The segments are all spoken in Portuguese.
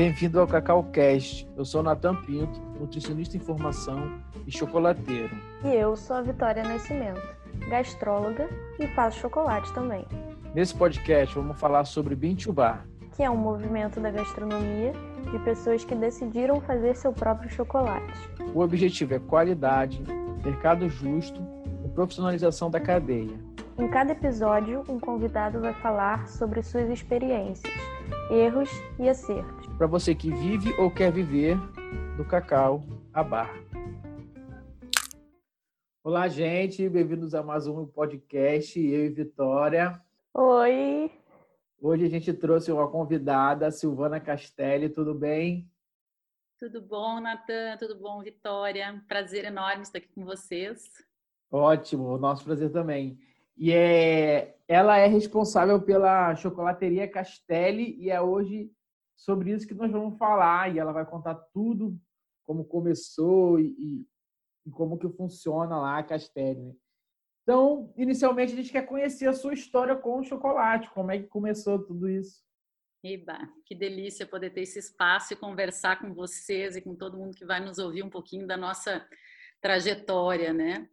Bem-vindo ao Cacau Cast. Eu sou Natan Pinto, nutricionista em formação e chocolateiro. E eu sou a Vitória Nascimento, gastróloga e faço chocolate também. Nesse podcast vamos falar sobre Bintubar, que é um movimento da gastronomia de pessoas que decidiram fazer seu próprio chocolate. O objetivo é qualidade, mercado justo e profissionalização da cadeia. Em cada episódio, um convidado vai falar sobre suas experiências, erros e acertos. Para você que vive ou quer viver do cacau à barra. Olá, gente, bem-vindos a mais um podcast. Eu e Vitória. Oi! Hoje a gente trouxe uma convidada, Silvana Castelli, tudo bem? Tudo bom, Natan? Tudo bom, Vitória? Prazer enorme estar aqui com vocês. Ótimo, nosso prazer também. E é, ela é responsável pela chocolateria Castelli e é hoje sobre isso que nós vamos falar. E ela vai contar tudo, como começou e, e como que funciona lá a Castelli. Né? Então, inicialmente, a gente quer conhecer a sua história com o chocolate, como é que começou tudo isso. Eba, que delícia poder ter esse espaço e conversar com vocês e com todo mundo que vai nos ouvir um pouquinho da nossa trajetória, né?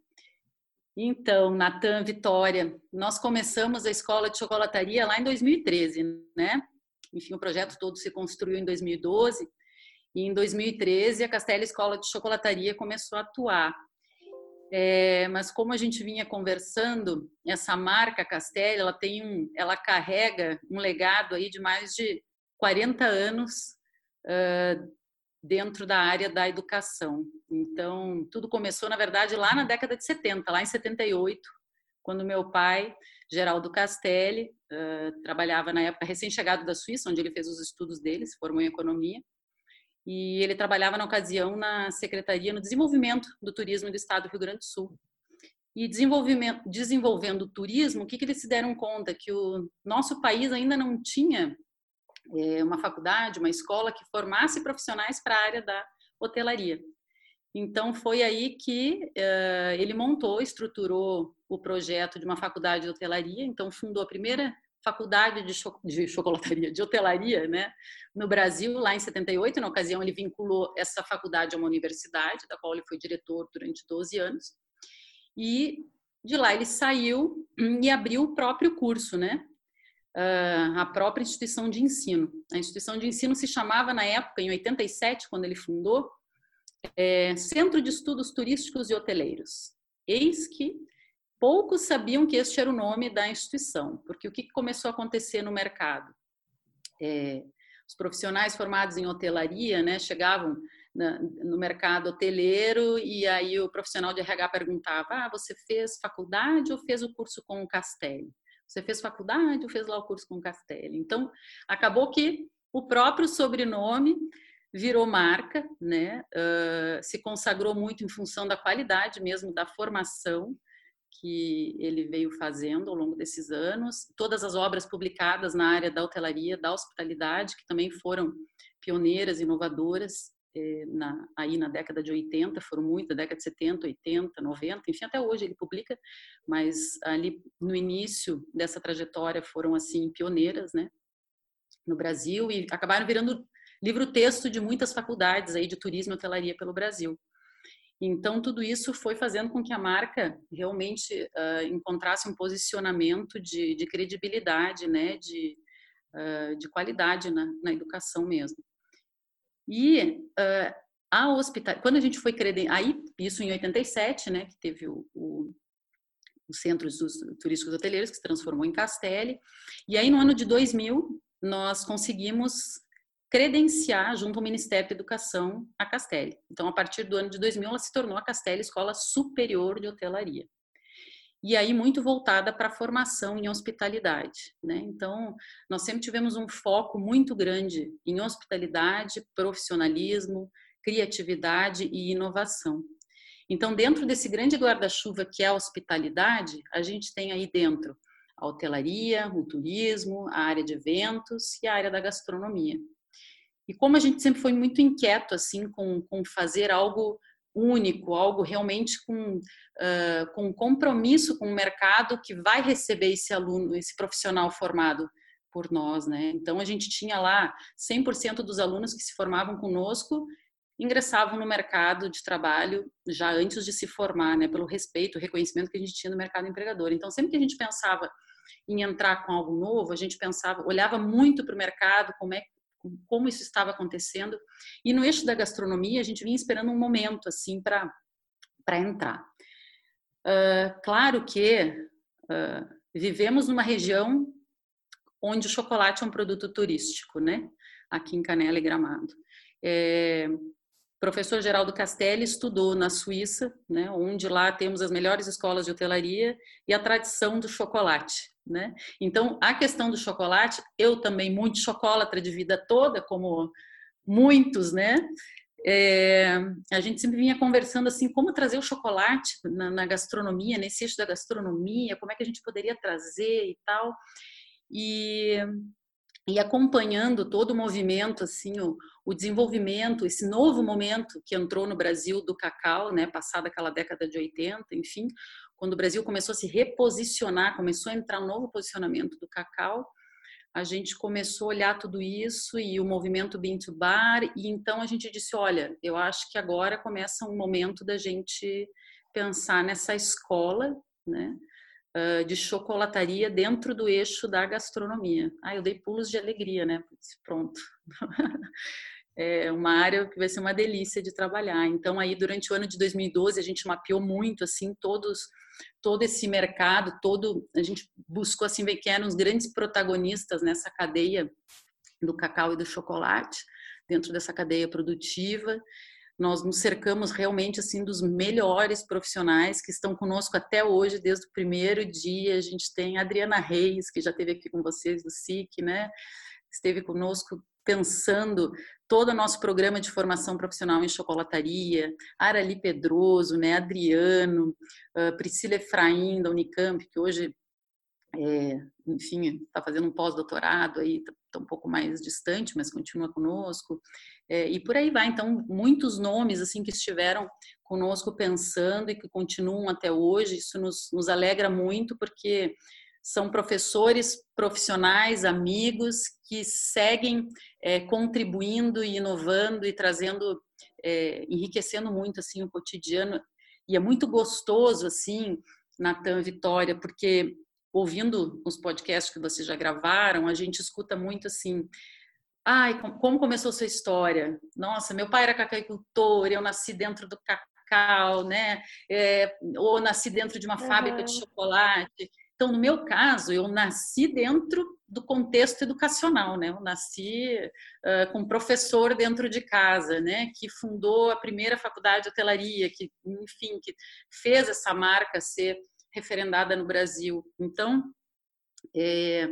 Então, Natan, Vitória, nós começamos a escola de chocolataria lá em 2013, né? Enfim, o projeto todo se construiu em 2012 e em 2013 a Castela Escola de Chocolataria começou a atuar. É, mas como a gente vinha conversando, essa marca Castelli, ela tem um, ela carrega um legado aí de mais de 40 anos uh, dentro da área da educação. Então, tudo começou, na verdade, lá na década de 70, lá em 78, quando meu pai, Geraldo Castelli, uh, trabalhava na época recém-chegado da Suíça, onde ele fez os estudos dele, se formou em economia, e ele trabalhava na ocasião na Secretaria no Desenvolvimento do Turismo do Estado do Rio Grande do Sul. E desenvolvendo o turismo, o que, que eles se deram conta? Que o nosso país ainda não tinha é, uma faculdade, uma escola que formasse profissionais para a área da hotelaria. Então, foi aí que uh, ele montou, estruturou o projeto de uma faculdade de hotelaria, então fundou a primeira faculdade de, cho de chocolataria, de hotelaria, né, no Brasil, lá em 78. Na ocasião, ele vinculou essa faculdade a uma universidade, da qual ele foi diretor durante 12 anos. E de lá ele saiu e abriu o próprio curso, né, a própria instituição de ensino. A instituição de ensino se chamava, na época, em 87, quando ele fundou, é, Centro de Estudos Turísticos e Hoteleiros. Eis que poucos sabiam que este era o nome da instituição, porque o que começou a acontecer no mercado? É, os profissionais formados em hotelaria né, chegavam no mercado hoteleiro e aí o profissional de RH perguntava: ah, você fez faculdade ou fez o curso com o Castelli? Você fez faculdade ou fez lá o curso com o Castelli? Então, acabou que o próprio sobrenome virou marca, né? Uh, se consagrou muito em função da qualidade mesmo da formação que ele veio fazendo ao longo desses anos, todas as obras publicadas na área da hotelaria, da hospitalidade, que também foram pioneiras, inovadoras, eh, na, aí na década de 80, foram muitas, década de 70, 80, 90, enfim, até hoje ele publica, mas ali no início dessa trajetória foram, assim, pioneiras, né, no Brasil, e acabaram virando livro-texto de muitas faculdades aí de turismo e hotelaria pelo Brasil. Então, tudo isso foi fazendo com que a marca realmente uh, encontrasse um posicionamento de, de credibilidade, né, de, uh, de qualidade na, na, educação mesmo. E uh, a hospital, quando a gente foi creden... aí isso em 87, né, que teve o, o, o Centro Turísticos Hoteleiros que se transformou em Castelli, e aí no ano de 2000 nós conseguimos credenciar junto ao Ministério da Educação a Castelli. Então, a partir do ano de 2000, ela se tornou a Castelli Escola Superior de Hotelaria. E aí muito voltada para a formação em hospitalidade, né? Então, nós sempre tivemos um foco muito grande em hospitalidade, profissionalismo, criatividade e inovação. Então, dentro desse grande guarda-chuva que é a hospitalidade, a gente tem aí dentro a hotelaria, o turismo, a área de eventos e a área da gastronomia. E como a gente sempre foi muito inquieto assim com, com fazer algo único, algo realmente com, uh, com compromisso com o mercado que vai receber esse aluno, esse profissional formado por nós, né? Então a gente tinha lá 100% dos alunos que se formavam conosco ingressavam no mercado de trabalho já antes de se formar, né, pelo respeito, reconhecimento que a gente tinha no mercado empregador. Então, sempre que a gente pensava em entrar com algo novo, a gente pensava, olhava muito para o mercado, como é como isso estava acontecendo. E no eixo da gastronomia, a gente vinha esperando um momento assim para entrar. Uh, claro que uh, vivemos numa região onde o chocolate é um produto turístico, né? Aqui em Canela e Gramado. É, professor Geraldo Castelli estudou na Suíça, né, onde lá temos as melhores escolas de hotelaria e a tradição do chocolate. Né? Então, a questão do chocolate, eu também muito chocolatra de vida toda, como muitos, né? É, a gente sempre vinha conversando assim, como trazer o chocolate na, na, gastronomia, nesse eixo da gastronomia, como é que a gente poderia trazer e tal. E, e acompanhando todo o movimento, assim, o, o desenvolvimento, esse novo momento que entrou no Brasil do cacau, né, passada aquela década de 80, enfim, quando o Brasil começou a se reposicionar, começou a entrar um novo posicionamento do cacau, a gente começou a olhar tudo isso e o movimento Bean to Bar, e então a gente disse, olha, eu acho que agora começa um momento da gente pensar nessa escola, né, de chocolataria dentro do eixo da gastronomia. Ah, eu dei pulos de alegria, né? Pronto. é uma área que vai ser uma delícia de trabalhar. Então aí durante o ano de 2012 a gente mapeou muito assim todos todo esse mercado, todo a gente buscou assim ver quem eram os grandes protagonistas nessa cadeia do cacau e do chocolate, dentro dessa cadeia produtiva. Nós nos cercamos realmente assim dos melhores profissionais que estão conosco até hoje, desde o primeiro dia. A gente tem a Adriana Reis, que já esteve aqui com vocês do SIC, né? Esteve conosco pensando todo o nosso programa de formação profissional em chocolataria, Arali Pedroso, né, Adriano, Priscila Efraim da Unicamp, que hoje, é, enfim, está fazendo um pós-doutorado aí, está tá um pouco mais distante, mas continua conosco, é, e por aí vai. Então, muitos nomes assim que estiveram conosco pensando e que continuam até hoje, isso nos, nos alegra muito, porque são professores profissionais, amigos, que seguem é, contribuindo e inovando e trazendo, é, enriquecendo muito assim o cotidiano. E é muito gostoso assim, Natan Vitória, porque ouvindo os podcasts que vocês já gravaram, a gente escuta muito assim, ai, como começou sua história? Nossa, meu pai era cacaicultor, eu nasci dentro do cacau, né? É, ou nasci dentro de uma uhum. fábrica de chocolate. Então, no meu caso, eu nasci dentro do contexto educacional, né? Eu nasci uh, com um professor dentro de casa, né? Que fundou a primeira faculdade de hotelaria, que, enfim, que fez essa marca ser referendada no Brasil. Então, é,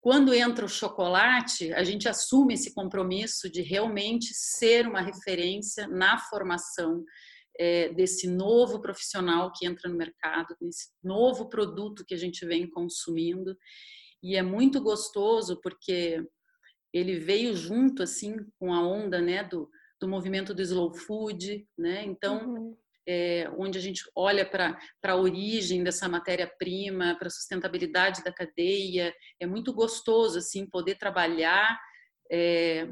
quando entra o chocolate, a gente assume esse compromisso de realmente ser uma referência na formação é, desse novo profissional que entra no mercado, desse novo produto que a gente vem consumindo. E é muito gostoso porque ele veio junto assim com a onda né, do, do movimento do slow food, né? Então, uhum. é, onde a gente olha para a origem dessa matéria-prima, para a sustentabilidade da cadeia, é muito gostoso assim poder trabalhar é,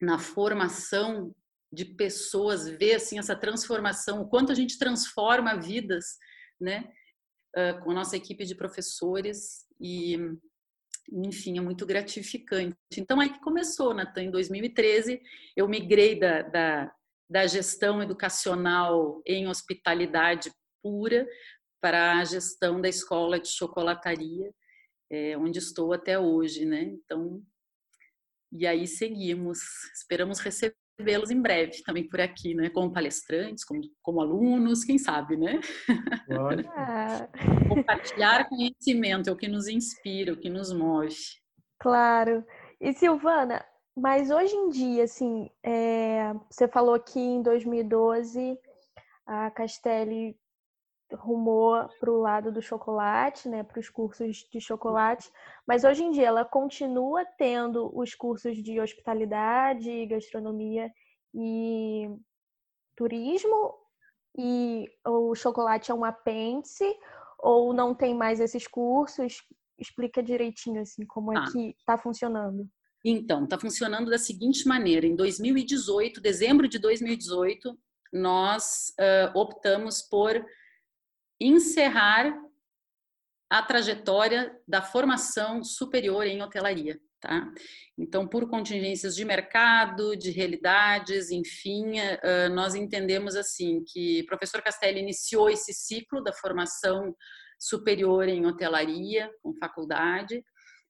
na formação de pessoas, ver assim essa transformação, o quanto a gente transforma vidas, né, com a nossa equipe de professores e enfim, é muito gratificante. Então aí que começou, Natan, em 2013, eu migrei da, da, da gestão educacional em hospitalidade pura para a gestão da escola de chocolataria, é, onde estou até hoje, né? Então, e aí seguimos, esperamos receber vê-los em breve também por aqui, né? Como palestrantes, como, como alunos, quem sabe, né? Compartilhar conhecimento é o que nos inspira, o que nos move. Claro. E Silvana, mas hoje em dia, assim, é... você falou que em 2012 a Castelli rumou para o lado do chocolate, né, para os cursos de chocolate, mas hoje em dia ela continua tendo os cursos de hospitalidade, gastronomia e turismo, e o chocolate é um apêndice, ou não tem mais esses cursos? explica direitinho assim como é ah. que está funcionando. Então, está funcionando da seguinte maneira: em 2018, dezembro de 2018, nós uh, optamos por encerrar a trajetória da formação superior em hotelaria. Tá? Então, por contingências de mercado, de realidades, enfim, uh, nós entendemos assim que o professor Castelli iniciou esse ciclo da formação superior em hotelaria, com faculdade,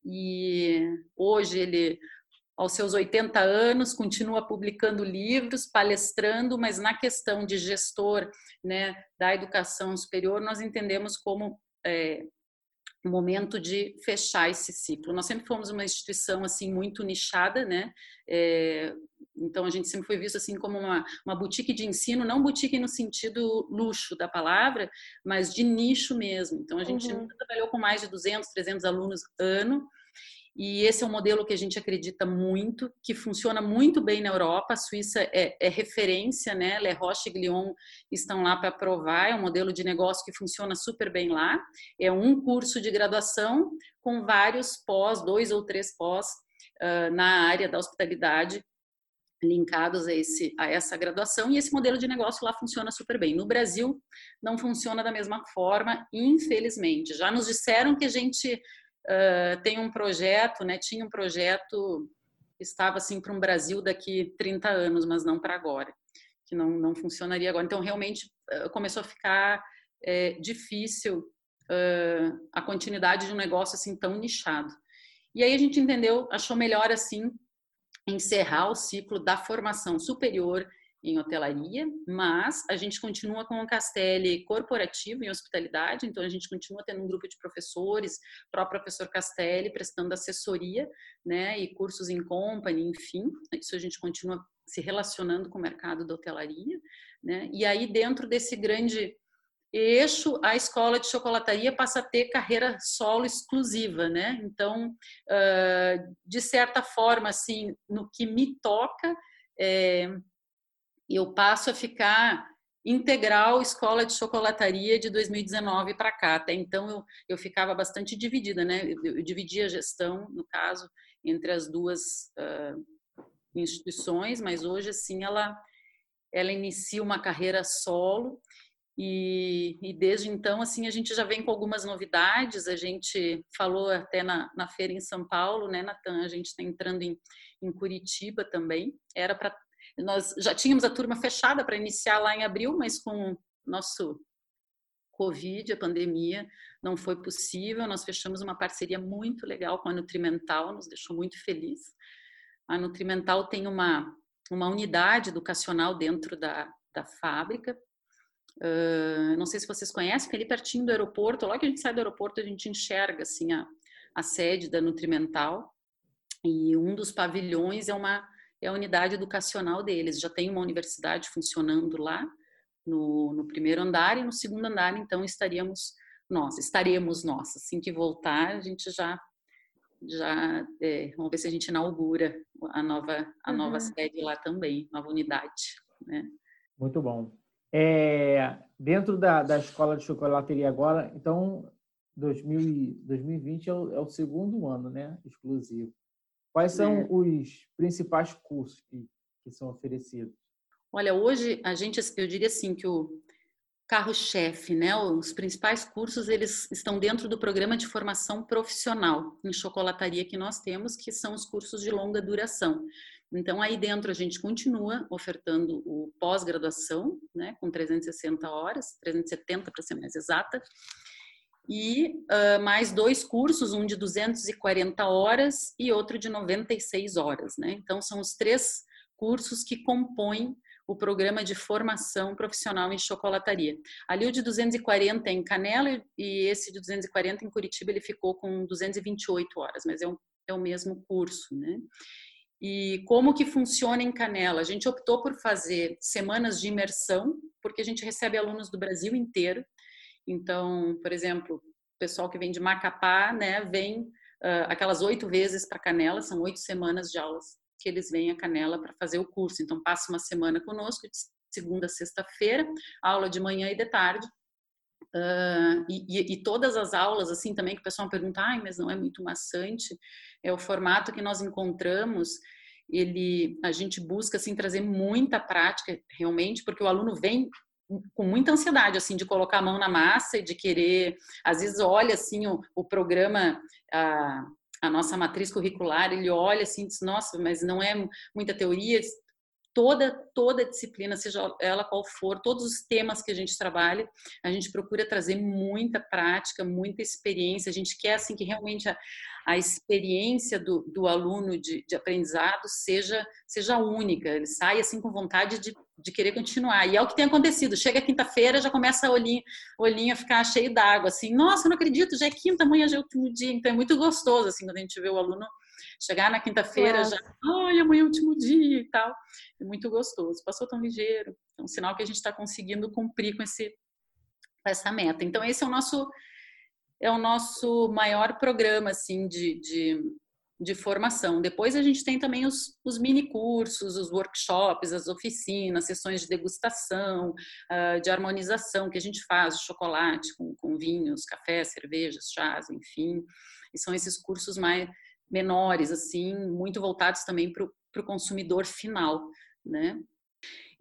e hoje ele, aos seus 80 anos, continua publicando livros, palestrando, mas na questão de gestor né, da educação superior, nós entendemos como é, momento de fechar esse ciclo. Nós sempre fomos uma instituição assim muito nichada, né? É, então a gente sempre foi visto assim como uma, uma boutique de ensino, não boutique no sentido luxo da palavra, mas de nicho mesmo. Então a gente uhum. trabalhou com mais de 200, 300 alunos ano e esse é um modelo que a gente acredita muito, que funciona muito bem na Europa. A Suíça é, é referência, né? Le Roche e Glion estão lá para provar. É um modelo de negócio que funciona super bem lá. É um curso de graduação com vários pós, dois ou três pós uh, na área da hospitalidade linkados a, esse, a essa graduação e esse modelo de negócio lá funciona super bem. No Brasil não funciona da mesma forma, infelizmente. Já nos disseram que a gente uh, tem um projeto, né? Tinha um projeto estava assim para um Brasil daqui 30 anos, mas não para agora, que não não funcionaria agora. Então realmente uh, começou a ficar é, difícil uh, a continuidade de um negócio assim tão nichado. E aí a gente entendeu, achou melhor assim encerrar o ciclo da formação superior em hotelaria, mas a gente continua com o Castelli corporativo em hospitalidade, então a gente continua tendo um grupo de professores, próprio professor Castelli prestando assessoria, né, e cursos em company, enfim, isso a gente continua se relacionando com o mercado da hotelaria, né, e aí dentro desse grande eixo, a escola de chocolataria passa a ter carreira solo exclusiva, né? Então, de certa forma, assim, no que me toca, é, eu passo a ficar integral escola de chocolataria de 2019 para cá. Até então eu, eu ficava bastante dividida, né? Eu, eu dividia a gestão, no caso, entre as duas uh, instituições, mas hoje assim ela ela inicia uma carreira solo e, e, desde então assim a gente já vem com algumas novidades. A gente falou até na, na feira em São Paulo, né, Natan? A gente está entrando em, em Curitiba também. Era para nós já tínhamos a turma fechada para iniciar lá em abril, mas com nosso Covid, a pandemia, não foi possível. Nós fechamos uma parceria muito legal com a Nutrimental, nos deixou muito feliz. A Nutrimental tem uma, uma unidade educacional dentro da, da fábrica. Uh, não sei se vocês conhecem, ali pertinho do aeroporto, logo que a gente sai do aeroporto, a gente enxerga assim, a, a sede da Nutrimental. E um dos pavilhões é uma é a unidade educacional deles. Já tem uma universidade funcionando lá no, no primeiro andar e no segundo andar, então estaríamos nós, estaremos nós. Assim que voltar, a gente já já é, vamos ver se a gente inaugura a nova a uhum. nova sede lá também, nova unidade, né? Muito bom. É, dentro da, da escola de chocolateria agora, então 2000, 2020 é o, é o segundo ano, né, exclusivo. Quais são é. os principais cursos que, que são oferecidos? Olha, hoje a gente, eu diria assim que o carro-chefe, né, os principais cursos eles estão dentro do programa de formação profissional em chocolataria que nós temos, que são os cursos de longa duração. Então aí dentro a gente continua ofertando o pós-graduação, né, com 360 horas, 370 para ser mais exata, e uh, mais dois cursos, um de 240 horas e outro de 96 horas. Né? Então, são os três cursos que compõem o programa de formação profissional em chocolataria. Ali o de 240 é em Canela e esse de 240 em Curitiba ele ficou com 228 horas, mas é, um, é o mesmo curso, né? E como que funciona em Canela? A gente optou por fazer semanas de imersão, porque a gente recebe alunos do Brasil inteiro, então, por exemplo, o pessoal que vem de Macapá, né, vem uh, aquelas oito vezes para Canela, são oito semanas de aulas que eles vêm a Canela para fazer o curso. Então, passa uma semana conosco, de segunda a sexta-feira, aula de manhã e de tarde, Uh, e, e, todas as aulas, assim, também que o pessoal pergunta, ai, mas não é muito maçante, é o formato que nós encontramos, ele, a gente busca, assim, trazer muita prática, realmente, porque o aluno vem com muita ansiedade, assim, de colocar a mão na massa e de querer, às vezes olha, assim, o, o programa, a, a nossa matriz curricular, ele olha, assim, diz, nossa, mas não é muita teoria, toda toda disciplina, seja ela qual for, todos os temas que a gente trabalha, a gente procura trazer muita prática, muita experiência. A gente quer assim que realmente a, a experiência do, do aluno de, de, aprendizado seja seja única. Ele sai assim com vontade de, de querer continuar. E é o que tem acontecido. Chega quinta-feira, já começa a olhinho, olhinho a ficar cheio d'água, assim. Nossa, não acredito, já é quinta, amanhã já é o último dia. Então é muito gostoso assim quando a gente vê o aluno Chegar na quinta-feira já, ai, amanhã é o último dia e tal. É muito gostoso. Passou tão ligeiro. É um sinal que a gente está conseguindo cumprir com, esse, com essa meta. Então, esse é o nosso, é o nosso maior programa, assim, de, de, de formação. Depois a gente tem também os, os mini cursos, os workshops, as oficinas, sessões de degustação, uh, de harmonização que a gente faz, chocolate com, com vinhos, café, cervejas, chás, enfim. E são esses cursos mais menores, assim, muito voltados também para o consumidor final, né?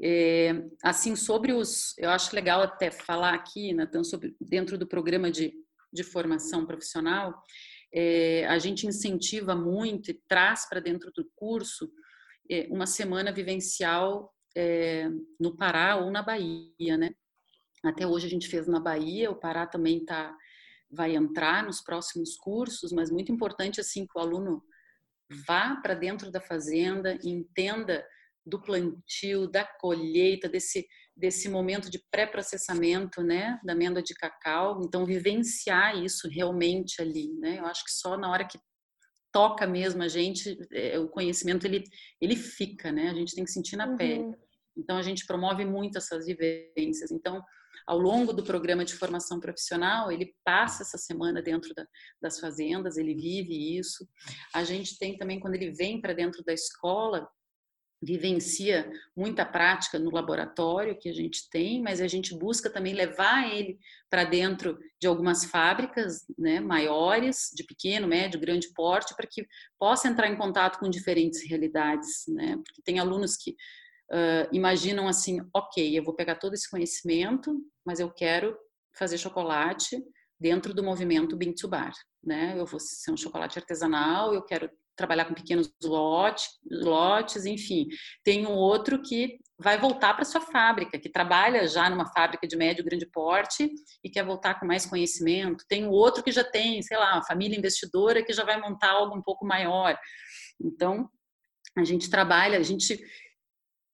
É, assim, sobre os, eu acho legal até falar aqui, Natan, sobre dentro do programa de, de formação profissional, é, a gente incentiva muito e traz para dentro do curso é, uma semana vivencial é, no Pará ou na Bahia, né? Até hoje a gente fez na Bahia, o Pará também está vai entrar nos próximos cursos, mas muito importante assim que o aluno vá para dentro da fazenda, entenda do plantio, da colheita, desse desse momento de pré-processamento, né, da amêndoa de cacau, então vivenciar isso realmente ali, né? Eu acho que só na hora que toca mesmo a gente, é, o conhecimento ele ele fica, né? A gente tem que sentir na uhum. pele. Então a gente promove muito essas vivências. Então ao longo do programa de formação profissional, ele passa essa semana dentro da, das fazendas, ele vive isso. A gente tem também, quando ele vem para dentro da escola, vivencia muita prática no laboratório que a gente tem, mas a gente busca também levar ele para dentro de algumas fábricas né, maiores, de pequeno, médio, grande porte, para que possa entrar em contato com diferentes realidades, né? Porque tem alunos que uh, imaginam assim, ok, eu vou pegar todo esse conhecimento, mas eu quero fazer chocolate dentro do movimento Bean to Bar, né? Eu vou ser um chocolate artesanal, eu quero trabalhar com pequenos lotes, lotes, enfim. Tem um outro que vai voltar para sua fábrica, que trabalha já numa fábrica de médio grande porte e quer voltar com mais conhecimento. Tem um outro que já tem, sei lá, uma família investidora que já vai montar algo um pouco maior. Então, a gente trabalha, a gente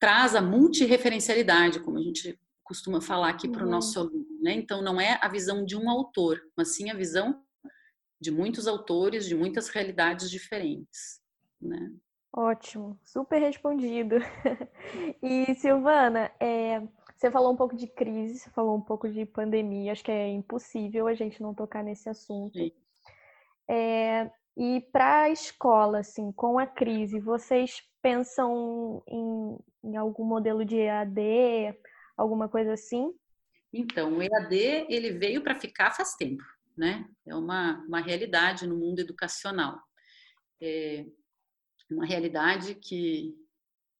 traz a multireferencialidade, como a gente costuma falar aqui para o uhum. nosso aluno. Né? Então, não é a visão de um autor, mas sim a visão de muitos autores, de muitas realidades diferentes. Né? Ótimo, super respondido. E Silvana, é, você falou um pouco de crise, você falou um pouco de pandemia, acho que é impossível a gente não tocar nesse assunto. É, e para a escola, assim, com a crise, vocês pensam em, em algum modelo de EAD, alguma coisa assim? Então, o EAD ele veio para ficar faz tempo, né? É uma, uma realidade no mundo educacional. É uma realidade que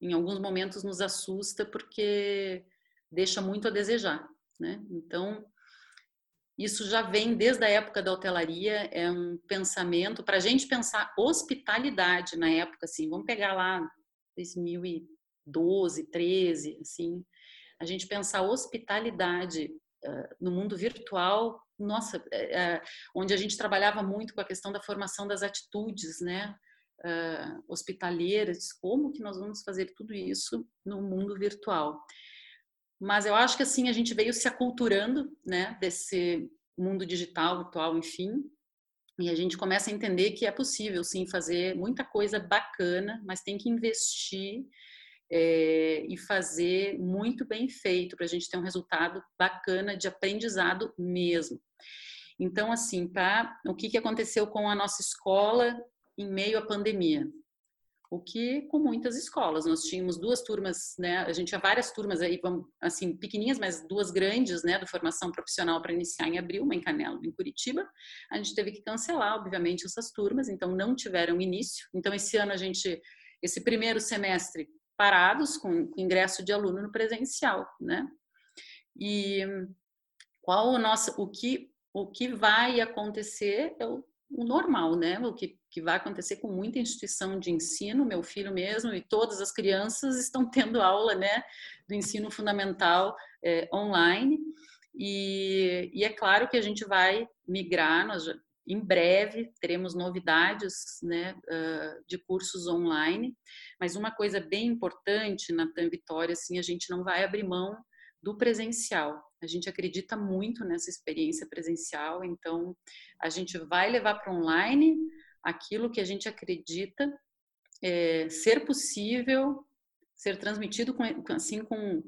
em alguns momentos nos assusta porque deixa muito a desejar, né? Então, isso já vem desde a época da hotelaria, é um pensamento para a gente pensar hospitalidade na época, assim, vamos pegar lá 2012, 13, assim, a gente pensar hospitalidade uh, no mundo virtual, nossa, uh, onde a gente trabalhava muito com a questão da formação das atitudes, né? Uh, hospitaleiras, como que nós vamos fazer tudo isso no mundo virtual? Mas eu acho que assim a gente veio se aculturando, né, desse mundo digital, atual, enfim, e a gente começa a entender que é possível sim fazer muita coisa bacana, mas tem que investir é, e fazer muito bem feito para a gente ter um resultado bacana de aprendizado mesmo. Então, assim, tá? O que, que aconteceu com a nossa escola em meio à pandemia? O que com muitas escolas. Nós tínhamos duas turmas, né? A gente tinha várias turmas aí, assim, pequenininhas, mas duas grandes, né, de formação profissional para iniciar em abril, uma em Canela, uma em Curitiba. A gente teve que cancelar, obviamente, essas turmas, então não tiveram início. Então esse ano a gente esse primeiro semestre parados com, com ingresso de aluno no presencial, né? E qual o nosso o que o que vai acontecer é o, o normal, né? O que que vai acontecer com muita instituição de ensino, meu filho mesmo e todas as crianças estão tendo aula, né, do ensino fundamental é, online. E, e, é claro que a gente vai migrar, nós já, em breve teremos novidades né, uh, de cursos online, mas uma coisa bem importante na Vitória, assim, a gente não vai abrir mão do presencial. A gente acredita muito nessa experiência presencial, então a gente vai levar para online, aquilo que a gente acredita é, ser possível ser transmitido com, assim com,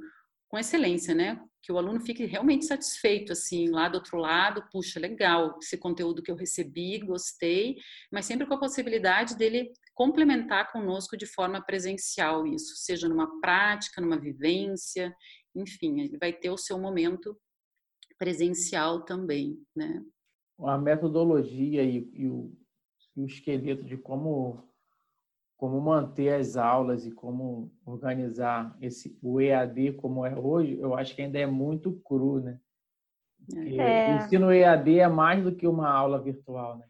com excelência, né? Que o aluno fique realmente satisfeito, assim, lá do outro lado, puxa, legal, esse conteúdo que eu recebi, gostei, mas sempre com a possibilidade dele complementar conosco de forma presencial isso, seja numa prática, numa vivência, enfim, ele vai ter o seu momento presencial também, né? A metodologia e, e o, e o esqueleto de como como manter as aulas e como organizar esse o EAD como é hoje, eu acho que ainda é muito cru, né? É. O ensino EAD é mais do que uma aula virtual, né?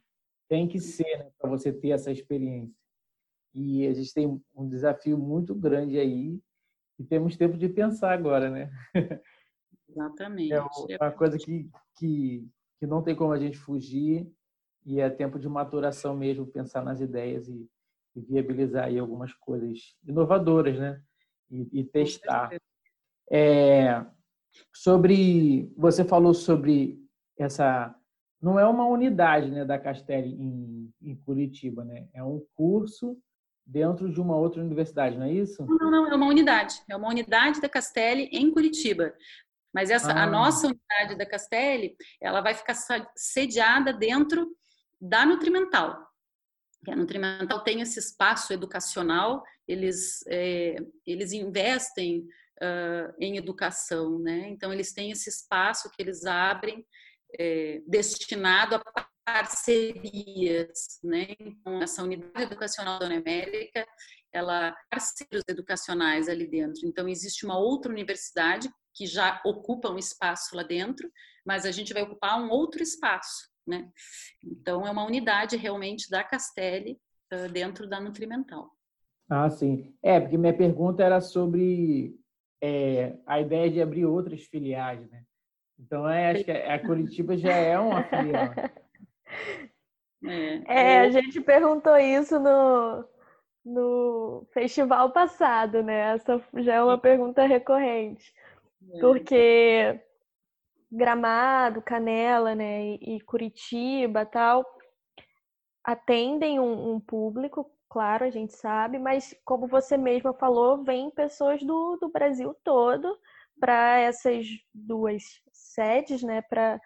Tem que ser, né, para você ter essa experiência. E a gente tem um desafio muito grande aí e temos tempo de pensar agora, né? Exatamente. É uma coisa que, que, que não tem como a gente fugir e é tempo de maturação mesmo, pensar nas ideias e, e viabilizar aí algumas coisas inovadoras, né? E, e testar. É, sobre, você falou sobre essa, não é uma unidade, né, da Castelli em, em Curitiba, né? É um curso dentro de uma outra universidade, não é isso? Não, não, é uma unidade. É uma unidade da Castelli em Curitiba. Mas essa, ah. a nossa unidade da Castelli, ela vai ficar sediada dentro da Nutrimental. A Nutrimental tem esse espaço educacional, eles, é, eles investem uh, em educação, né? Então, eles têm esse espaço que eles abrem é, destinado a parcerias, né? Então, essa unidade educacional da América, ela parceiros educacionais ali dentro. Então, existe uma outra universidade que já ocupa um espaço lá dentro, mas a gente vai ocupar um outro espaço, né? Então, é uma unidade realmente da Castelli dentro da Nutrimental. Ah, sim. É, porque minha pergunta era sobre é, a ideia de abrir outras filiais, né? Então, é, acho que a Curitiba já é uma filial. É, é, a gente perguntou isso no, no festival passado, né? Essa já é uma pergunta recorrente. É. Porque Gramado, Canela, né, e Curitiba, tal, atendem um, um, público, claro, a gente sabe, mas como você mesma falou, vem pessoas do, do Brasil todo para essas duas sedes, né, para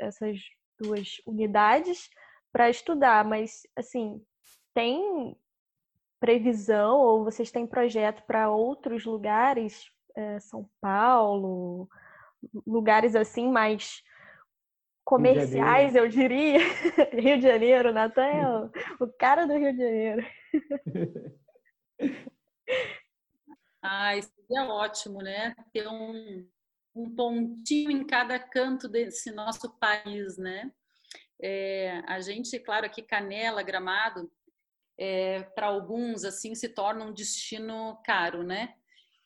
essas duas unidades para estudar, mas assim, tem previsão ou vocês têm projeto para outros lugares, é, São Paulo, lugares assim mais comerciais, eu diria. Rio de Janeiro, Natan é o, o cara do Rio de Janeiro. Ah, isso é ótimo, né? Ter um, um pontinho em cada canto desse nosso país, né? É, a gente, claro, aqui Canela, Gramado, é, para alguns assim se torna um destino caro, né?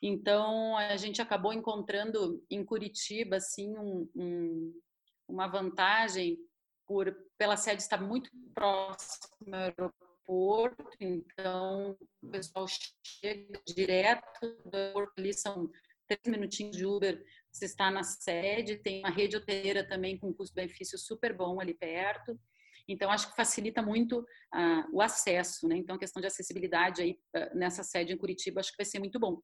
Então, a gente acabou encontrando em Curitiba assim um, um, uma vantagem por pela sede estar muito próxima ao aeroporto, então o pessoal chega direto do aeroporto, ali são três minutinhos de Uber, você está na sede, tem uma rede hoteleira também com custo-benefício super bom ali perto. Então, acho que facilita muito uh, o acesso, né? Então, a questão de acessibilidade aí uh, nessa sede em Curitiba, acho que vai ser muito bom.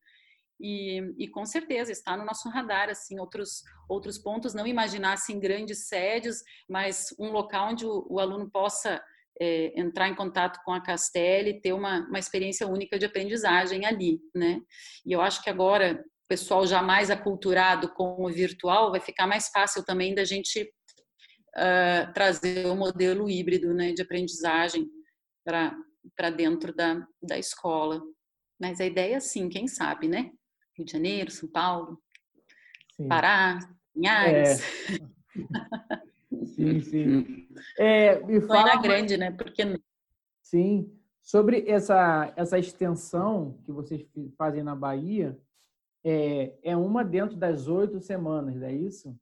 E, e, com certeza está no nosso radar assim outros outros pontos não imaginar assim grandes sedes mas um local onde o, o aluno possa é, entrar em contato com a Castelli, ter uma, uma experiência única de aprendizagem ali, né? E eu acho que agora o pessoal já mais aculturado com o virtual vai ficar mais fácil também da gente uh, trazer o modelo híbrido, né, de aprendizagem para dentro da, da escola. Mas a ideia, sim, quem sabe, né? Rio de Janeiro, São Paulo, sim. Pará, Linhares. É. Sim, sim. É, me fala na grande, né? Porque sim, sobre essa essa extensão que vocês fazem na Bahia, é, é uma dentro das oito semanas, é isso?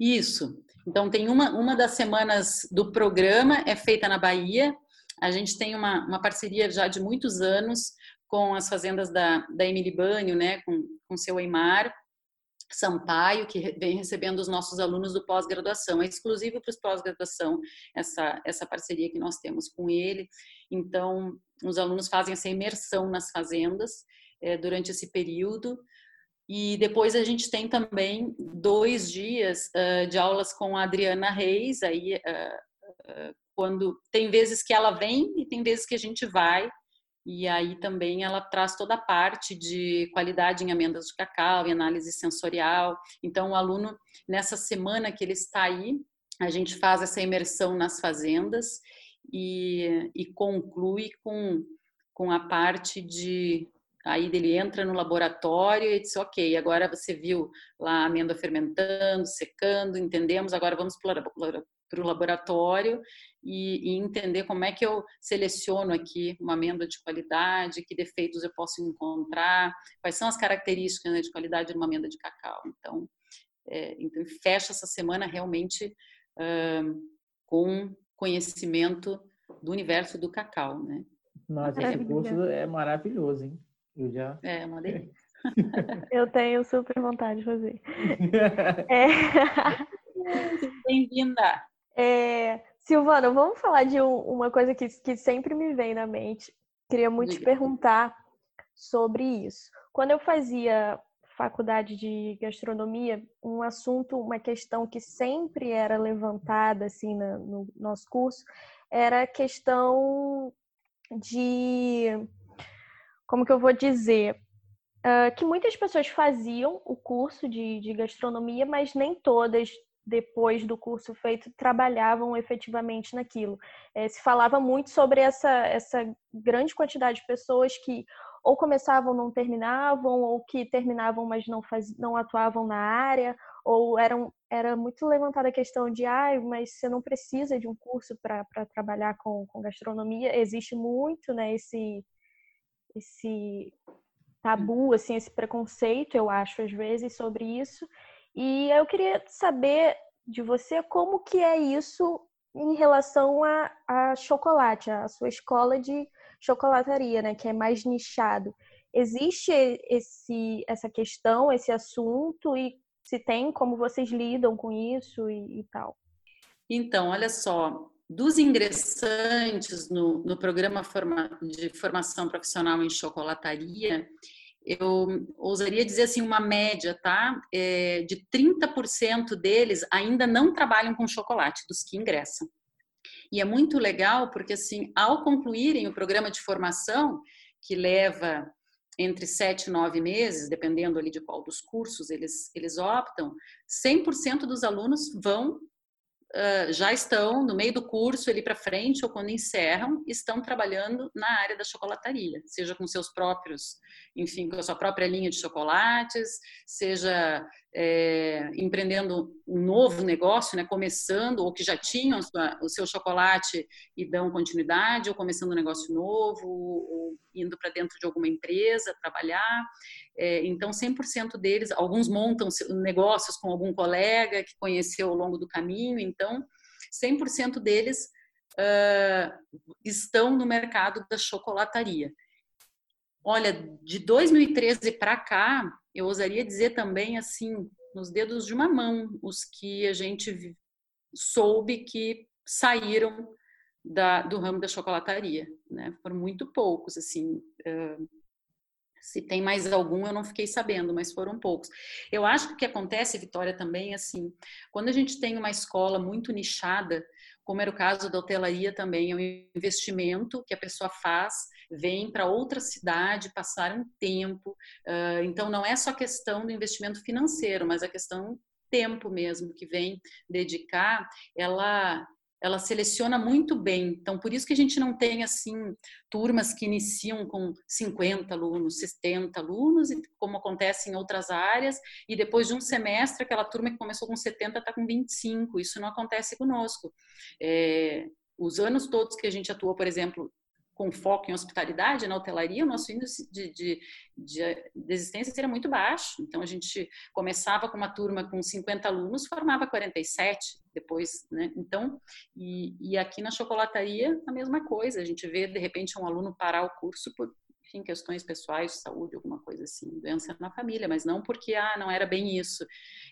Isso. Então tem uma uma das semanas do programa é feita na Bahia. A gente tem uma, uma parceria já de muitos anos com as fazendas da, da Emily Banho, né, com, com seu Eimar, Sampaio, que vem recebendo os nossos alunos do pós-graduação. É exclusivo para os pós-graduação essa, essa parceria que nós temos com ele. Então, os alunos fazem essa imersão nas fazendas é, durante esse período. E depois a gente tem também dois dias uh, de aulas com a Adriana Reis, aí uh, uh, quando tem vezes que ela vem e tem vezes que a gente vai e aí também ela traz toda a parte de qualidade em amêndoas de cacau, em análise sensorial. Então, o aluno, nessa semana que ele está aí, a gente faz essa imersão nas fazendas e, e conclui com, com a parte de. Aí ele entra no laboratório e diz: Ok, agora você viu lá a amêndoa fermentando, secando, entendemos, agora vamos para o laboratório e, e, entender como é que eu seleciono aqui uma amêndoa de qualidade, que defeitos eu posso encontrar, quais são as características né, de qualidade de uma amêndoa de cacau. Então, é, então fecha essa semana realmente uh, com conhecimento do universo do cacau, né? Nossa, esse curso é maravilhoso, hein? Eu já... É, uma delícia. Eu tenho super vontade de fazer. é... Bem-vinda! É, Silvana, vamos falar de um, uma coisa que, que sempre me vem na mente. Queria muito te perguntar sobre isso. Quando eu fazia faculdade de gastronomia, um assunto, uma questão que sempre era levantada assim no nosso curso era a questão de como que eu vou dizer uh, que muitas pessoas faziam o curso de, de gastronomia, mas nem todas depois do curso feito, trabalhavam efetivamente naquilo. É, se falava muito sobre essa, essa grande quantidade de pessoas que ou começavam não terminavam, ou que terminavam mas não, faz, não atuavam na área, ou eram, era muito levantada a questão de, ah, mas você não precisa de um curso para trabalhar com, com gastronomia. Existe muito né, esse, esse tabu, assim, esse preconceito, eu acho, às vezes, sobre isso. E eu queria saber de você como que é isso em relação a, a chocolate, a sua escola de chocolataria, né, que é mais nichado. Existe esse, essa questão, esse assunto e se tem como vocês lidam com isso e, e tal? Então, olha só, dos ingressantes no, no programa forma, de formação profissional em chocolataria, eu ousaria dizer assim, uma média, tá? É, de 30% deles ainda não trabalham com chocolate, dos que ingressam. E é muito legal porque, assim, ao concluírem o programa de formação, que leva entre sete e nove meses, dependendo ali de qual dos cursos eles, eles optam, 100% dos alunos vão já estão no meio do curso ali para frente ou quando encerram estão trabalhando na área da chocolataria, seja com seus próprios, enfim, com a sua própria linha de chocolates, seja é, empreendendo um novo negócio, né, começando ou que já tinham sua, o seu chocolate e dão continuidade, ou começando um negócio novo, ou indo para dentro de alguma empresa trabalhar. É, então, 100% deles, alguns montam negócios com algum colega que conheceu ao longo do caminho, então 100% deles uh, estão no mercado da chocolataria. Olha, de 2013 para cá, eu ousaria dizer também assim, nos dedos de uma mão, os que a gente soube que saíram da, do ramo da chocolataria, né? Foram muito poucos, assim. Uh, se tem mais algum, eu não fiquei sabendo, mas foram poucos. Eu acho que o que acontece, Vitória, também, assim, quando a gente tem uma escola muito nichada, como era o caso da hotelaria também, é um investimento que a pessoa faz, vem para outra cidade, passar um tempo. Então, não é só questão do investimento financeiro, mas a questão tempo mesmo que vem dedicar, ela ela seleciona muito bem. Então, por isso que a gente não tem, assim, turmas que iniciam com 50 alunos, 70 alunos, como acontece em outras áreas, e depois de um semestre, aquela turma que começou com 70 está com 25. Isso não acontece conosco. É, os anos todos que a gente atuou, por exemplo, com foco em hospitalidade, na hotelaria, o nosso índice de, de, de, existência era muito baixo. Então, a gente começava com uma turma com 50 alunos, formava 47 depois, né? Então, e, e aqui na chocolataria, a mesma coisa. A gente vê, de repente, um aluno parar o curso por enfim, questões pessoais, saúde, alguma coisa assim, doença na família, mas não porque, ah, não era bem isso.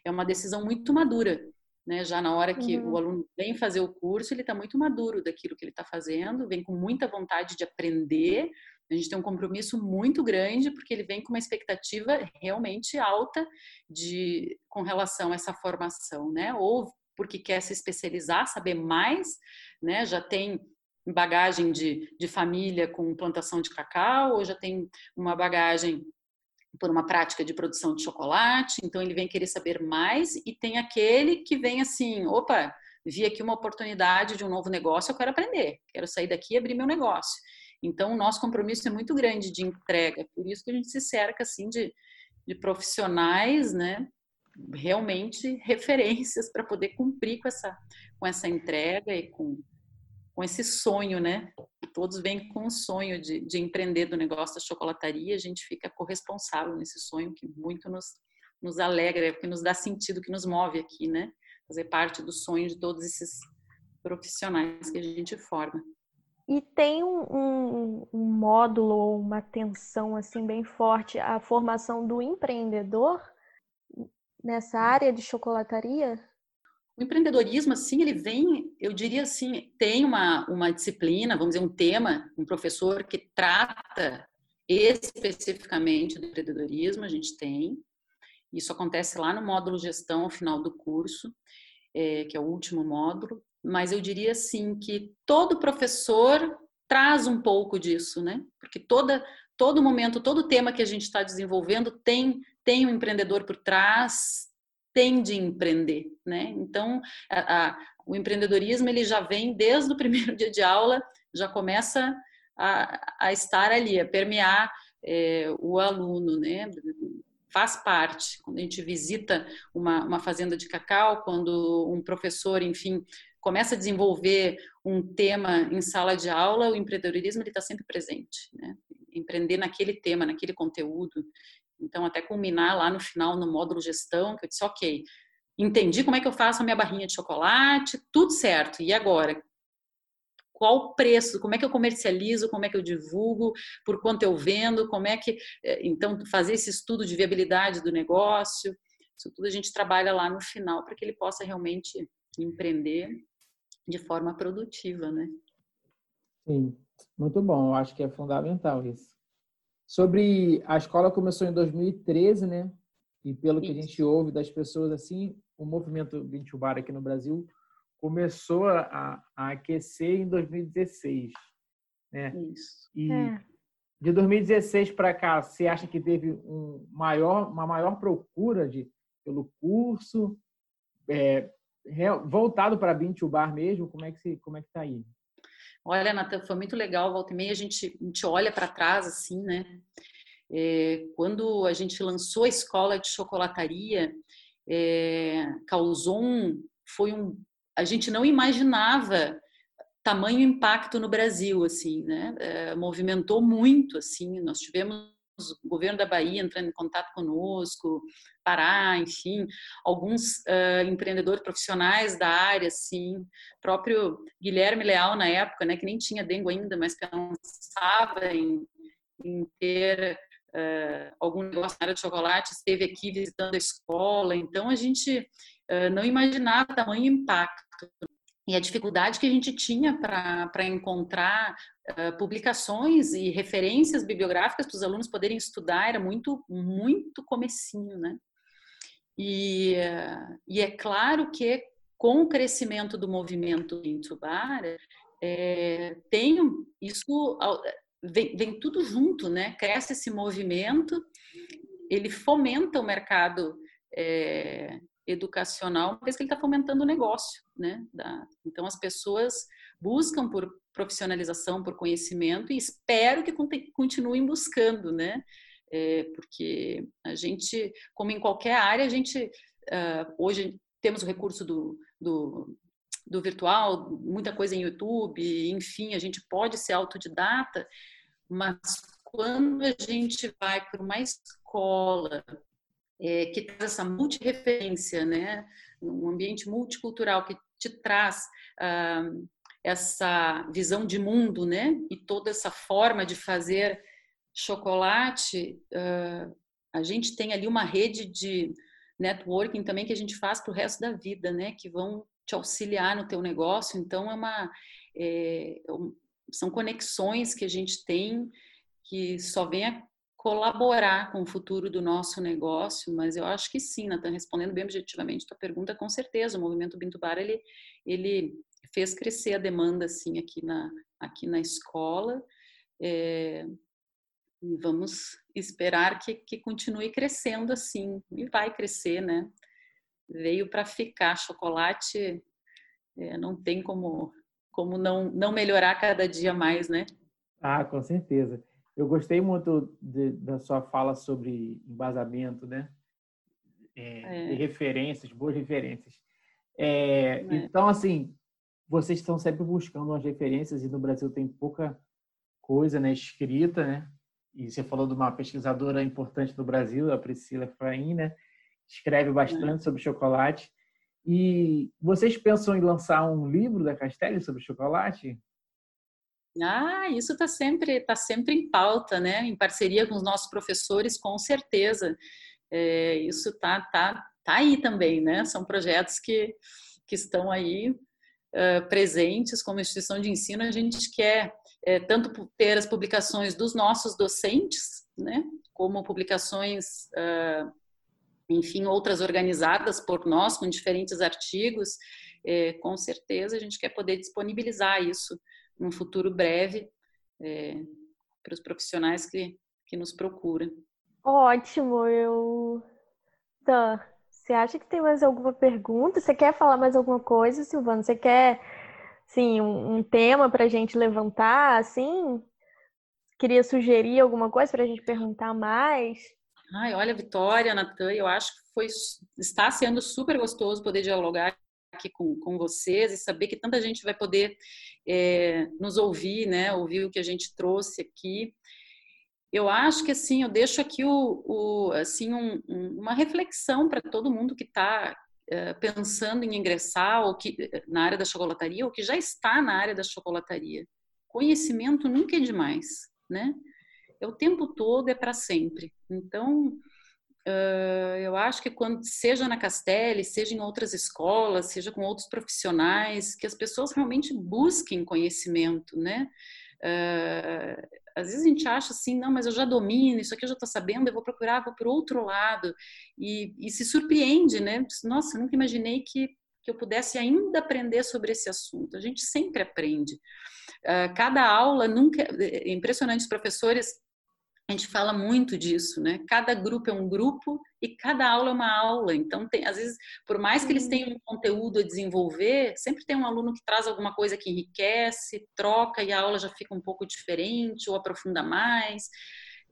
É uma decisão muito madura né? Já na hora que uhum. o aluno vem fazer o curso, ele está muito maduro daquilo que ele está fazendo, vem com muita vontade de aprender. A gente tem um compromisso muito grande porque ele vem com uma expectativa realmente alta de com relação a essa formação, né? Ou porque quer se especializar, saber mais, né? Já tem bagagem de, de família com plantação de cacau, ou já tem uma bagagem por uma prática de produção de chocolate, então ele vem querer saber mais e tem aquele que vem assim, opa, vi aqui uma oportunidade de um novo negócio, eu quero aprender, quero sair daqui e abrir meu negócio. Então o nosso compromisso é muito grande de entrega, por isso que a gente se cerca assim de, de profissionais, né, realmente referências para poder cumprir com essa com essa entrega e com com esse sonho, né? Todos vêm com o sonho de, de empreender do negócio da chocolataria, a gente fica corresponsável nesse sonho que muito nos, nos alegra, que nos dá sentido, que nos move aqui, né? Fazer parte do sonho de todos esses profissionais que a gente forma. E tem um, um, um módulo ou uma atenção assim bem forte a formação do empreendedor nessa área de chocolataria? O empreendedorismo, assim, ele vem, eu diria assim, tem uma, uma disciplina, vamos dizer, um tema, um professor que trata especificamente do empreendedorismo, a gente tem. Isso acontece lá no módulo gestão, ao final do curso, é, que é o último módulo. Mas eu diria assim que todo professor traz um pouco disso, né? Porque toda, todo momento, todo tema que a gente está desenvolvendo tem tem um empreendedor por trás, tende a empreender, né? Então, a, a, o empreendedorismo ele já vem desde o primeiro dia de aula, já começa a, a estar ali, a permear é, o aluno, né? Faz parte. Quando a gente visita uma, uma fazenda de cacau, quando um professor, enfim, começa a desenvolver um tema em sala de aula, o empreendedorismo está sempre presente, né? Empreender naquele tema, naquele conteúdo. Então, até culminar lá no final, no módulo gestão, que eu disse, ok, entendi como é que eu faço a minha barrinha de chocolate, tudo certo, e agora? Qual o preço? Como é que eu comercializo? Como é que eu divulgo? Por quanto eu vendo? Como é que. Eh, então, fazer esse estudo de viabilidade do negócio. Isso tudo a gente trabalha lá no final para que ele possa realmente empreender de forma produtiva, né? Sim, muito bom. Eu acho que é fundamental isso. Sobre a escola começou em 2013, né? E pelo que a gente ouve das pessoas assim, o movimento Bintubar aqui no Brasil começou a, a aquecer em 2016, né? Isso. E é. de 2016 para cá, você acha que teve um maior, uma maior procura de pelo curso é, voltado para Bintubar mesmo? Como é que como é que está aí? Olha, Natan, foi muito legal. Volta e meia a gente, a gente olha para trás assim, né? É, quando a gente lançou a escola de chocolataria, é, causou um, foi um, a gente não imaginava tamanho impacto no Brasil, assim, né? É, movimentou muito, assim. Nós tivemos o governo da Bahia entrando em contato conosco, Pará, enfim, alguns uh, empreendedores profissionais da área, assim, próprio Guilherme Leal na época, né, que nem tinha dengue ainda, mas pensava em, em ter uh, algum negócio na área de chocolate, esteve aqui visitando a escola, então a gente uh, não imaginava tamanho impacto. E a dificuldade que a gente tinha para encontrar publicações e referências bibliográficas para os alunos poderem estudar era muito, muito comecinho, né? E, e é claro que com o crescimento do movimento Intubara, é, tem isso vem, vem, tudo junto, né? Cresce esse movimento, ele fomenta o mercado é, educacional, uma vez que ele está fomentando o negócio, né? Da, então as pessoas buscam por profissionalização, por conhecimento e espero que continuem buscando, né? É, porque a gente, como em qualquer área, a gente uh, hoje temos o recurso do, do, do, virtual, muita coisa em YouTube, enfim, a gente pode ser autodidata, mas quando a gente vai para uma escola é, que traz essa multireferência, né, um ambiente multicultural que te traz ah, essa visão de mundo, né, e toda essa forma de fazer chocolate, ah, a gente tem ali uma rede de networking também que a gente faz para o resto da vida, né? Que vão te auxiliar no teu negócio. Então é uma é, é são conexões que a gente tem que só vem a colaborar com o futuro do nosso negócio, mas eu acho que sim, Natan, respondendo bem objetivamente a tua pergunta, com certeza, o movimento Bintubar, ele, ele fez crescer a demanda, assim, aqui na, aqui na escola, é, e vamos esperar que, que continue crescendo assim. E vai crescer, né? Veio para ficar. Chocolate é, não tem como, como não, não melhorar cada dia mais, né? Ah, com certeza. Eu gostei muito de, da sua fala sobre embasamento, né? É, é. referências, boas referências. É, então, assim, vocês estão sempre buscando umas referências e no Brasil tem pouca coisa né, escrita, né? e você falou de uma pesquisadora importante do Brasil, a Priscila Frain, né? Escreve bastante é. sobre chocolate. E vocês pensam em lançar um livro da Castelli sobre chocolate? Ah, isso está sempre, tá sempre em pauta, né? Em parceria com os nossos professores, com certeza. É, isso está tá, tá aí também, né? São projetos que, que estão aí presentes como instituição de ensino. A gente quer é, tanto ter as publicações dos nossos docentes, né, como publicações, uh, enfim, outras organizadas por nós, com diferentes artigos, é, com certeza a gente quer poder disponibilizar isso num futuro breve é, para os profissionais que, que nos procuram. Ótimo, eu. Tá. Você acha que tem mais alguma pergunta? Você quer falar mais alguma coisa, Silvana? Você quer assim, um, um tema para a gente levantar, assim? Queria sugerir alguma coisa para a gente perguntar mais? Ai, olha, Vitória, Natan, eu acho que foi, está sendo super gostoso poder dialogar aqui com, com vocês e saber que tanta gente vai poder é, nos ouvir, né? Ouvir o que a gente trouxe aqui. Eu acho que assim, eu deixo aqui o, o assim um, uma reflexão para todo mundo que está eh, pensando em ingressar ou que, eh, na área da chocolataria ou que já está na área da chocolataria. Conhecimento nunca é demais, né? É o tempo todo, é para sempre. Então, uh, eu acho que quando seja na Castelli, seja em outras escolas, seja com outros profissionais, que as pessoas realmente busquem conhecimento, né? Uh, às vezes a gente acha assim, não, mas eu já domino, isso aqui eu já estou sabendo, eu vou procurar, vou para outro lado. E, e, se surpreende, né? Nossa, nunca imaginei que, que eu pudesse ainda aprender sobre esse assunto. A gente sempre aprende. Uh, cada aula nunca. É impressionante, os professores a gente fala muito disso, né? Cada grupo é um grupo e cada aula é uma aula. Então, tem, às vezes, por mais que eles tenham um conteúdo a desenvolver, sempre tem um aluno que traz alguma coisa que enriquece, troca e a aula já fica um pouco diferente ou aprofunda mais.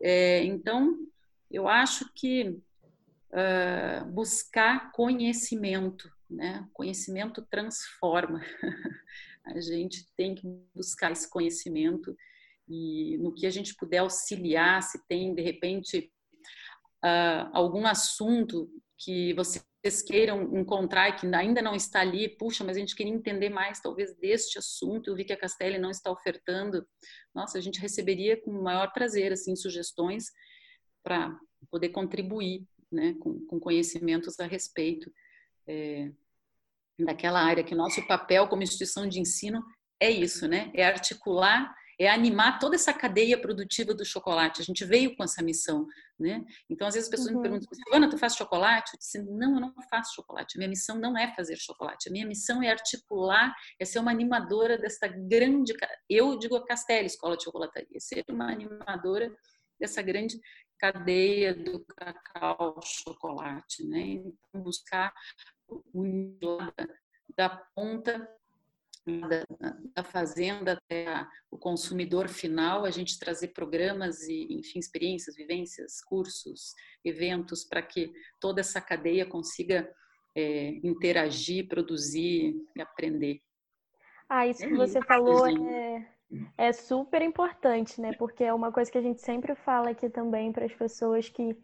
É, então, eu acho que uh, buscar conhecimento, né? Conhecimento transforma. a gente tem que buscar esse conhecimento e no que a gente puder auxiliar, se tem de repente uh, algum assunto que vocês queiram encontrar e que ainda não está ali, puxa, mas a gente queria entender mais talvez deste assunto, eu vi que a Castelli não está ofertando, nossa, a gente receberia com o maior prazer assim sugestões para poder contribuir né, com, com, conhecimentos a respeito é, daquela área, que nosso papel como instituição de ensino é isso, né? É articular é animar toda essa cadeia produtiva do chocolate. A gente veio com essa missão, né? Então, às vezes as pessoas uhum. me perguntam, Silvana, tu faz chocolate? Eu disse, não, eu não faço chocolate. A minha missão não é fazer chocolate. A minha missão é articular, é ser uma animadora dessa grande... Eu digo a Castelli, Escola de Chocolataria, ser uma animadora dessa grande cadeia do cacau chocolate, né? Então, buscar o da ponta da, da fazenda até a, o consumidor final, a gente trazer programas e, enfim, experiências, vivências, cursos, eventos, para que toda essa cadeia consiga é, interagir, produzir e aprender. Ah, isso que você falou é, é super importante, né? Porque é uma coisa que a gente sempre fala aqui também para as pessoas que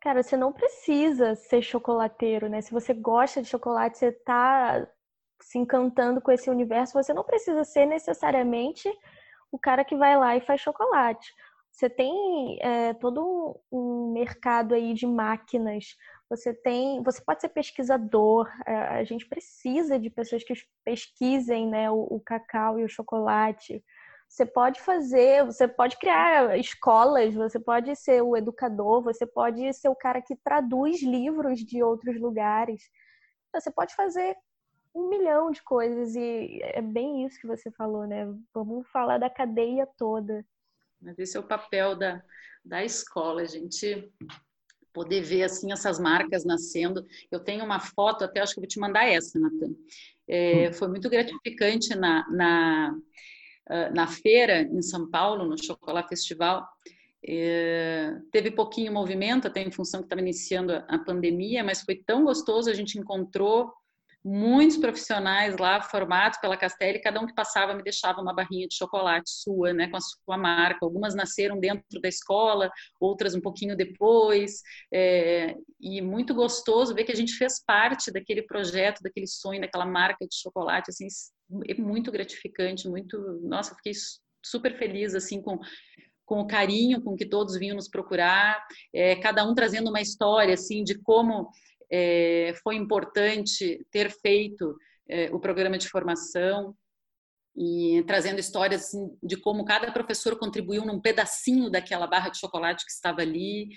Cara, você não precisa ser chocolateiro, né? Se você gosta de chocolate, você tá se encantando com esse universo, você não precisa ser necessariamente o cara que vai lá e faz chocolate. Você tem é, todo um mercado aí de máquinas. Você tem, você pode ser pesquisador. É, a gente precisa de pessoas que pesquisem, né, o, o cacau e o chocolate. Você pode fazer, você pode criar escolas, você pode ser o educador, você pode ser o cara que traduz livros de outros lugares. Você pode fazer um milhão de coisas e é bem isso que você falou, né? Vamos falar da cadeia toda. Mas esse é o papel da, da escola, a gente poder ver assim essas marcas nascendo. Eu tenho uma foto, até acho que vou te mandar essa, Natan. É, hum. foi muito gratificante na, na ah, na feira em São Paulo, no Chocolate Festival. É, teve pouquinho movimento, até em função que estava iniciando a, a pandemia, mas foi tão gostoso, a gente encontrou muitos profissionais lá formados pela Castelli, cada um que passava me deixava uma barrinha de chocolate sua, né, com a sua marca. Algumas nasceram dentro da escola, outras um pouquinho depois, é, e muito gostoso ver que a gente fez parte daquele projeto, daquele sonho, daquela marca de chocolate, assim, é muito gratificante, muito, nossa, fiquei super feliz assim com com o carinho com que todos vinham nos procurar, é, cada um trazendo uma história assim de como é, foi importante ter feito é, o programa de formação e trazendo histórias assim, de como cada professor contribuiu num pedacinho daquela barra de chocolate que estava ali.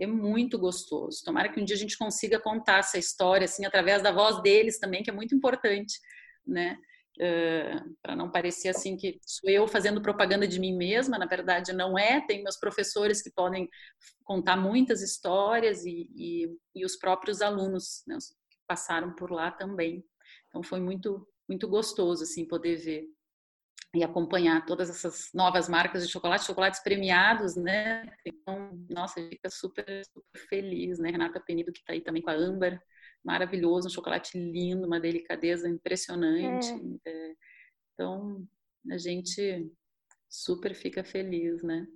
É muito gostoso. Tomara que um dia a gente consiga contar essa história assim através da voz deles também, que é muito importante, né? Uh, para não parecer assim que sou eu fazendo propaganda de mim mesma, na verdade não é. Tem meus professores que podem contar muitas histórias e, e, e os próprios alunos né, que passaram por lá também. Então foi muito muito gostoso assim poder ver e acompanhar todas essas novas marcas de chocolate, chocolates premiados, né? Então, nossa, fica super, super feliz, né? Renata Penido que está aí também com a Âmbar, maravilhoso, um chocolate lindo, uma delicadeza impressionante. É. É, então, a gente super fica feliz, né?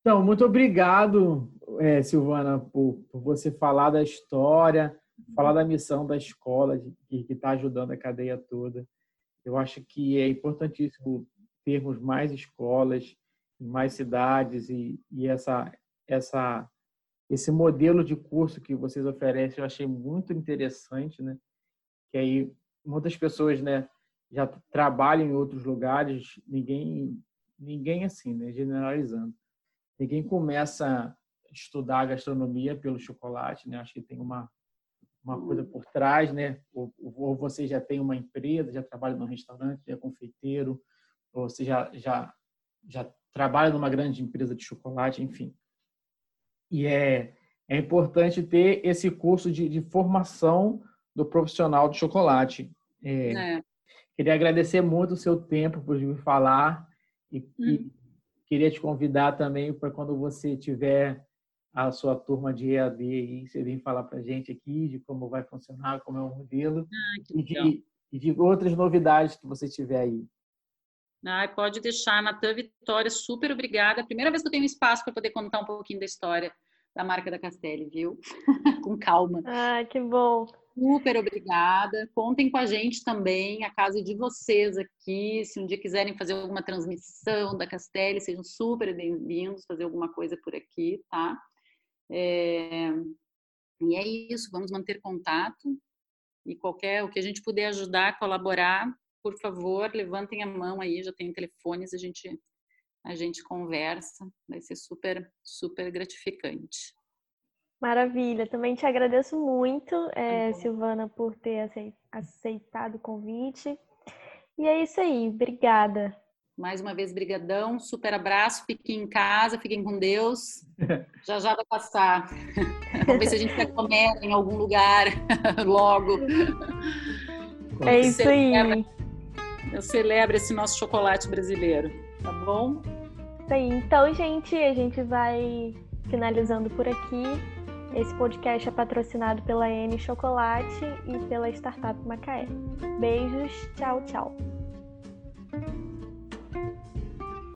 Então, muito obrigado, é, Silvana, por, por, você falar da história, falar da missão da escola que está ajudando a cadeia toda. Eu acho que é importantíssimo termos mais escolas mais cidades e, e essa, essa esse modelo de curso que vocês oferecem eu achei muito interessante, né? Que aí muitas pessoas, né, já trabalham em outros lugares, ninguém ninguém assim, né, generalizando. Ninguém começa a estudar gastronomia pelo chocolate, né? Acho que tem uma uma coisa por trás, né? Ou, ou você já tem uma empresa, já trabalha num restaurante, é confeiteiro, ou você já já já trabalha numa grande empresa de chocolate, enfim. E é, é importante ter esse curso de, de formação do profissional de chocolate. É, é. Queria agradecer muito o seu tempo por vir falar e, hum. e queria te convidar também para quando você tiver a sua turma de EAD e você vem falar para a gente aqui de como vai funcionar, como é o modelo ah, e, de, e, de, outras novidades que você tiver aí. Ah, pode deixar, Natan Vitória, super obrigada. Primeira vez que eu tenho espaço para poder contar um pouquinho da história da marca da Castelli, viu? com calma. Ah, que bom. Super obrigada. Contem com a gente também, a casa de vocês aqui. Se um dia quiserem fazer alguma transmissão da Castelli, sejam super bem-vindos fazer alguma coisa por aqui, tá? É... E é isso, vamos manter contato e qualquer o que a gente puder ajudar, colaborar, por favor, levantem a mão aí, já tem telefones, a gente a gente conversa, vai ser super super gratificante. Maravilha, também te agradeço muito, é, Silvana, por ter aceitado o convite. E é isso aí, obrigada. Mais uma vez, brigadão, super abraço, fiquem em casa, fiquem com Deus. Já já vai passar. Vamos ver se a gente vai comer em algum lugar logo. É isso aí. Eu celebro esse nosso chocolate brasileiro, tá bom? Aí. Então, gente, a gente vai finalizando por aqui. Esse podcast é patrocinado pela N Chocolate e pela Startup Macaé. Beijos, tchau, tchau.